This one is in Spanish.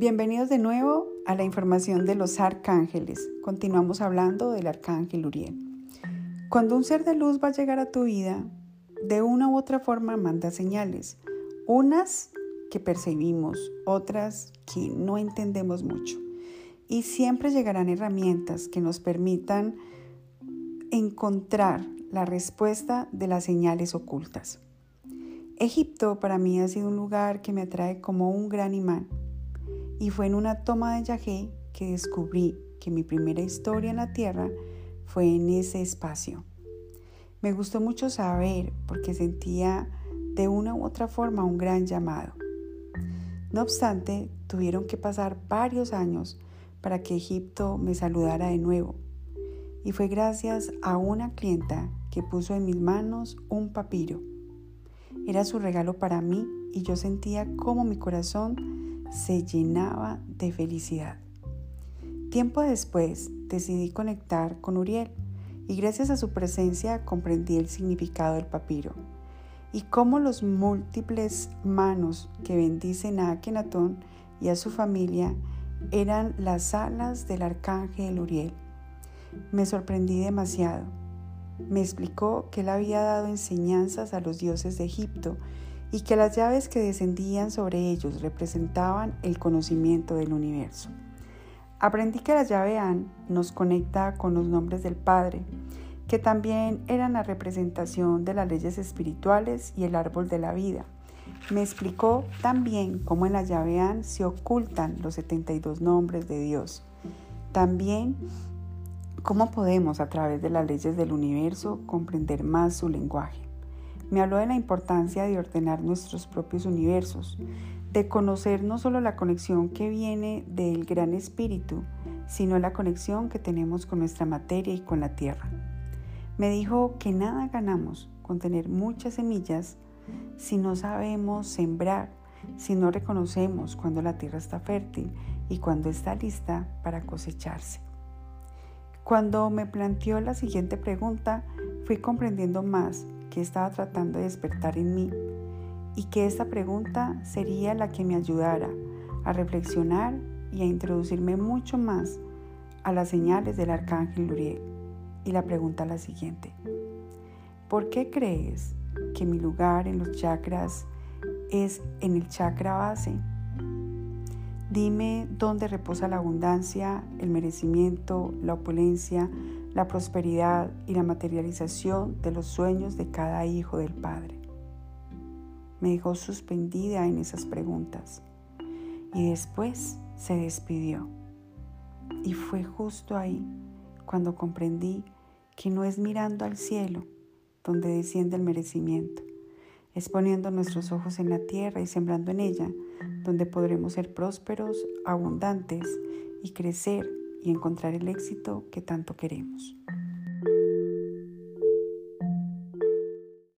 Bienvenidos de nuevo a la información de los arcángeles. Continuamos hablando del arcángel Uriel. Cuando un ser de luz va a llegar a tu vida, de una u otra forma manda señales. Unas que percibimos, otras que no entendemos mucho. Y siempre llegarán herramientas que nos permitan encontrar la respuesta de las señales ocultas. Egipto para mí ha sido un lugar que me atrae como un gran imán y fue en una toma de Yahé que descubrí que mi primera historia en la tierra fue en ese espacio. Me gustó mucho saber porque sentía de una u otra forma un gran llamado. No obstante, tuvieron que pasar varios años para que Egipto me saludara de nuevo. Y fue gracias a una clienta que puso en mis manos un papiro. Era su regalo para mí y yo sentía como mi corazón se llenaba de felicidad. Tiempo después decidí conectar con Uriel y gracias a su presencia comprendí el significado del papiro y cómo los múltiples manos que bendicen a Akenatón y a su familia eran las alas del arcángel Uriel. Me sorprendí demasiado. Me explicó que él había dado enseñanzas a los dioses de Egipto y que las llaves que descendían sobre ellos representaban el conocimiento del universo. Aprendí que la llave An nos conecta con los nombres del Padre, que también eran la representación de las leyes espirituales y el árbol de la vida. Me explicó también cómo en la llave An se ocultan los 72 nombres de Dios. También cómo podemos a través de las leyes del universo comprender más su lenguaje. Me habló de la importancia de ordenar nuestros propios universos, de conocer no solo la conexión que viene del gran espíritu, sino la conexión que tenemos con nuestra materia y con la tierra. Me dijo que nada ganamos con tener muchas semillas si no sabemos sembrar, si no reconocemos cuando la tierra está fértil y cuando está lista para cosecharse. Cuando me planteó la siguiente pregunta, fui comprendiendo más que estaba tratando de despertar en mí y que esta pregunta sería la que me ayudara a reflexionar y a introducirme mucho más a las señales del arcángel Uriel. Y la pregunta la siguiente. ¿Por qué crees que mi lugar en los chakras es en el chakra base? Dime dónde reposa la abundancia, el merecimiento, la opulencia, la prosperidad y la materialización de los sueños de cada hijo del Padre. Me dejó suspendida en esas preguntas y después se despidió. Y fue justo ahí cuando comprendí que no es mirando al cielo donde desciende el merecimiento, es poniendo nuestros ojos en la tierra y sembrando en ella donde podremos ser prósperos, abundantes y crecer y encontrar el éxito que tanto queremos.